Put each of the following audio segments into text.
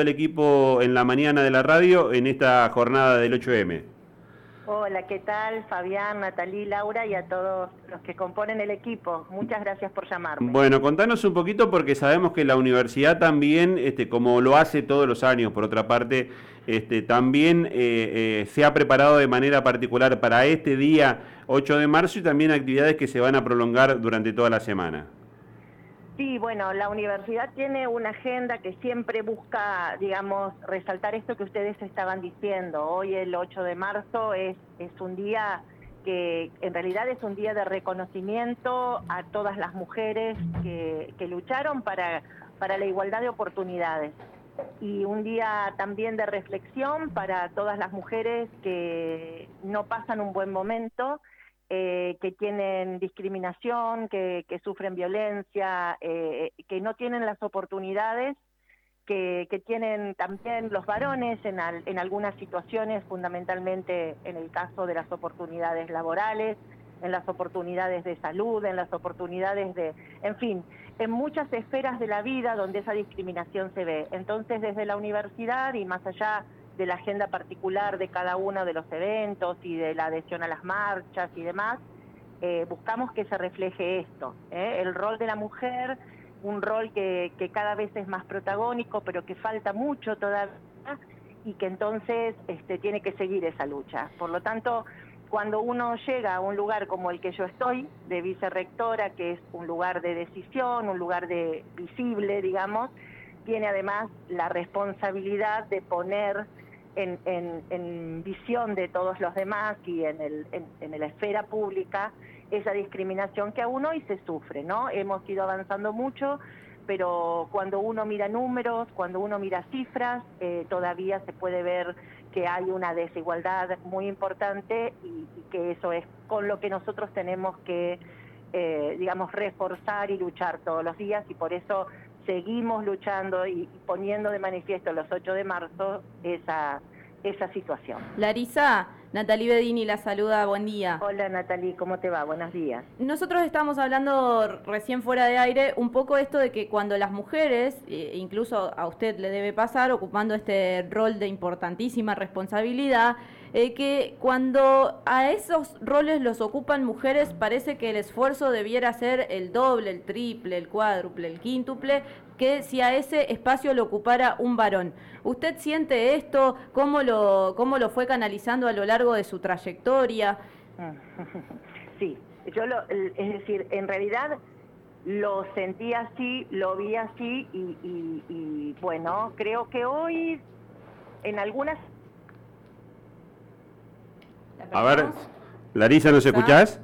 el equipo en la mañana de la radio en esta jornada del 8M. Hola, ¿qué tal? Fabián, Natalí, Laura y a todos los que componen el equipo. Muchas gracias por llamarme. Bueno, contanos un poquito porque sabemos que la universidad también, este, como lo hace todos los años, por otra parte, este, también eh, eh, se ha preparado de manera particular para este día 8 de marzo y también actividades que se van a prolongar durante toda la semana. Sí, bueno, la universidad tiene una agenda que siempre busca, digamos, resaltar esto que ustedes estaban diciendo. Hoy el 8 de marzo es, es un día que en realidad es un día de reconocimiento a todas las mujeres que, que lucharon para, para la igualdad de oportunidades y un día también de reflexión para todas las mujeres que no pasan un buen momento eh, que tienen discriminación, que, sufren violencia, eh, que no tienen las oportunidades que, tienen también los varones en, en algunas situaciones, fundamentalmente en el caso de las oportunidades laborales, en las oportunidades de salud, en las oportunidades de, en fin, en muchas esferas de la vida donde esa discriminación se ve. Entonces, desde la universidad y más allá de la agenda particular de cada uno de los eventos y de la adhesión a las marchas y demás, eh, buscamos que se refleje esto, ¿eh? el rol de la mujer, un rol que, cada vez es más protagónico, pero que falta mucho todavía y que entonces este, tiene que seguir esa lucha. Por lo tanto, cuando uno llega a un lugar como el que yo estoy, de vicerrectora, que es un lugar de decisión, un lugar de visible, digamos, tiene además la responsabilidad de poner en, visión de todos los demás y en, el, en, la esfera pública esa discriminación que aún hoy se sufre, ¿no? Hemos ido avanzando mucho, pero cuando uno mira números, cuando uno mira cifras, eh, todavía se puede ver que hay una desigualdad muy importante y, que eso es con lo que nosotros tenemos que, eh, digamos, reforzar y luchar todos los días y por eso seguimos luchando y poniendo de manifiesto los 8 de marzo esa, esa situación. Larisa, Natalie Bedini la saluda, buen día. Hola Natalie, ¿cómo te va? Buenos días. Nosotros estamos hablando recién fuera de aire un poco esto de que cuando las mujeres, eh, incluso a usted le debe pasar, ocupando este rol de importantísima responsabilidad, eh, que cuando a esos roles los ocupan mujeres parece que el esfuerzo debiera ser el doble, el triple, el cuádruple, el quíntuple, que si a ese espacio lo ocupara un varón. ¿Usted siente esto? ¿Cómo lo, cómo lo fue canalizando a lo largo de su trayectoria? Sí, yo lo, es decir, en realidad lo sentí así, lo vi así y, y bueno, creo que hoy en algunas a ver, Larisa, ¿nos escuchás?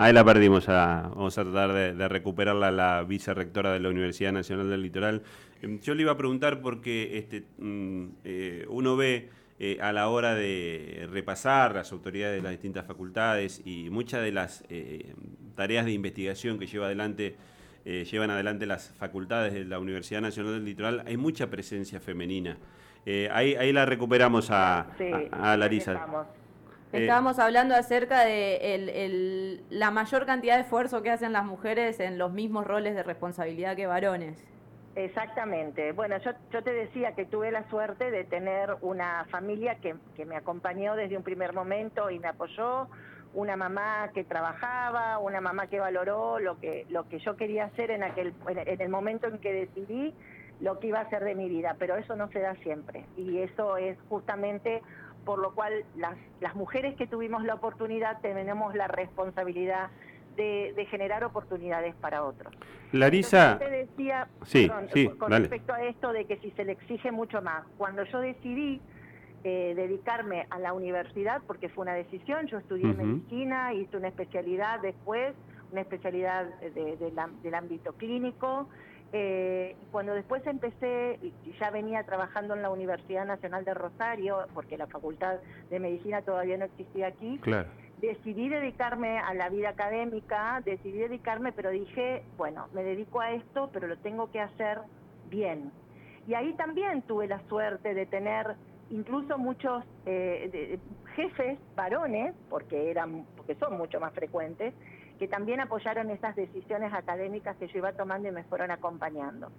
Ahí la perdimos. A, vamos a tratar de, recuperarla, la vicerrectora de la Universidad Nacional del Litoral. Em, yo le iba a preguntar porque este, mm, eh, uno ve eh, a la hora de repasar las autoridades de las distintas facultades y muchas de las eh, tareas de investigación que lleva adelante llevan adelante las facultades de la Universidad Nacional del Litoral, hay mucha presencia femenina. Eh, ahí, ahí la recuperamos a, Larisa. Eh, Estábamos hablando acerca de la mayor cantidad de esfuerzo que hacen las mujeres en los mismos roles de responsabilidad que varones. Exactamente. Bueno, yo, yo te decía que tuve la suerte de tener una familia que, que me acompañó desde un primer momento y me apoyó, una mamá que trabajaba, una mamá que valoró lo que, lo que yo quería hacer en, aquel, en el momento en que decidí lo que iba a hacer de mi vida, pero eso no se da siempre. Y eso es justamente por lo cual las, las mujeres que tuvimos la oportunidad tenemos la responsabilidad de, generar oportunidades para otros. Larisa, te decía, sí, sí, con respecto a esto de que si se le exige mucho más, cuando yo decidí eh, dedicarme a la universidad, porque fue una decisión, yo estudié medicina, hice una especialidad después, una especialidad del ámbito clínico, eh, cuando después empecé, ya venía trabajando en la Universidad Nacional de Rosario, porque la Facultad de Medicina todavía no existía aquí, decidí dedicarme a la vida académica, decidí dedicarme, pero dije, bueno, me dedico a esto, pero lo tengo que hacer bien. Y ahí también tuve la suerte de tener incluso muchos eh, jefes varones, porque, eran, porque son mucho más frecuentes, que también apoyaron esas decisiones académicas que yo iba tomando y me fueron acompañando.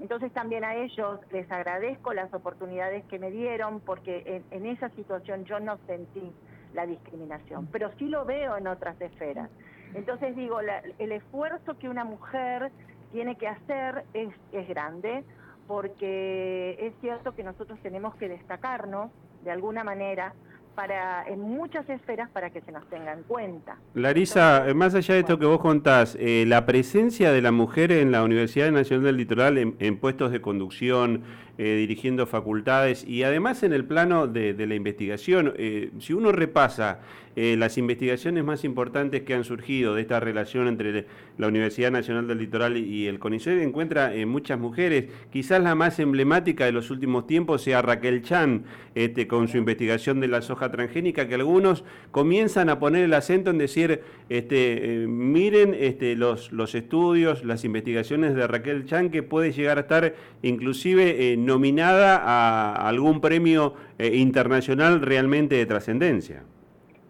entonces también a ellos les agradezco las oportunidades que me dieron porque en, esa situación yo no sentí la discriminación, pero sí lo veo en otras esferas. Entonces digo, el esfuerzo que una mujer tiene que hacer es, es grande porque es cierto que nosotros tenemos que destacarnos de alguna manera para en muchas esferas para que se nos tenga en cuenta. Larisa, más allá de esto que vos contás, eh, la presencia de la mujer en la Universidad Nacional del Litoral en, puestos de conducción, eh, dirigiendo facultades. Y además en el plano de, la investigación, eh, si uno repasa las investigaciones más importantes que han surgido de esta relación entre la Universidad Nacional del Litoral y el CONICET, encuentra muchas mujeres, quizás la más emblemática de los últimos tiempos sea Raquel Chan, este, con su investigación de la soja transgénica, que algunos comienzan a poner el acento en decir, este, eh, miren este, los, los estudios, las investigaciones de Raquel Chan, que puede llegar a estar inclusive eh, nominada a algún premio eh, internacional realmente de trascendencia.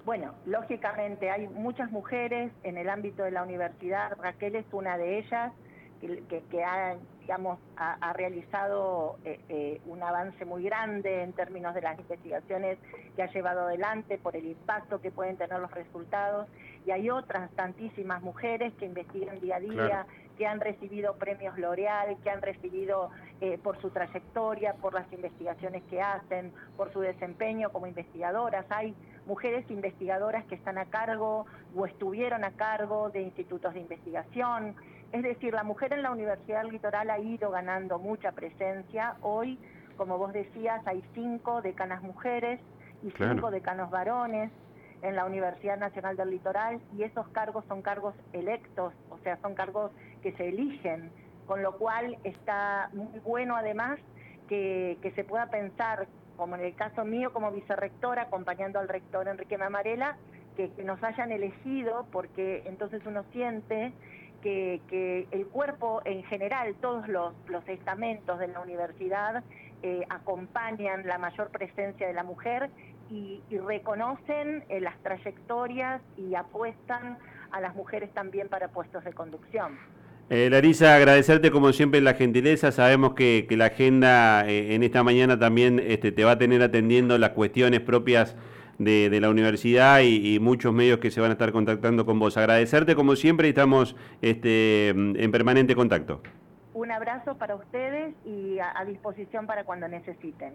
Bueno, lógicamente hay muchas mujeres en el ámbito de la universidad, Raquel es una de ellas, que, que ha, digamos, ha, realizado eh, eh, un avance muy grande en términos de las investigaciones que ha llevado adelante por el impacto que pueden tener los resultados. Y hay otras tantísimas mujeres que investigan día a día, que han recibido premios L'Oreal, que han recibido eh, por su trayectoria, por las investigaciones que hacen, por su desempeño como investigadoras. Hay mujeres investigadoras que están a cargo o estuvieron a cargo de institutos de investigación. Es decir, la mujer en la Universidad del Litoral ha ido ganando mucha presencia. Hoy, como vos decías, hay cinco decanas mujeres y cinco decanos varones en la Universidad Nacional del Litoral y esos cargos son cargos electos, o sea, son cargos que se eligen, con lo cual está muy bueno además que, se pueda pensar, como en el caso mío como vicerrectora, acompañando al rector Enrique Mamarela, que, que nos hayan elegido porque entonces uno siente que, el cuerpo en general, todos los, estamentos de la universidad eh, acompañan la mayor presencia de la mujer y, reconocen eh, las trayectorias y apuestan a las mujeres también para puestos de conducción. Eh, Larisa, agradecerte como siempre la gentileza. Sabemos que, la agenda en esta mañana también este, te va a tener atendiendo las cuestiones propias de, la universidad y, muchos medios que se van a estar contactando con vos. Agradecerte como siempre y estamos este, en permanente contacto. Un abrazo para ustedes y a disposición para cuando necesiten.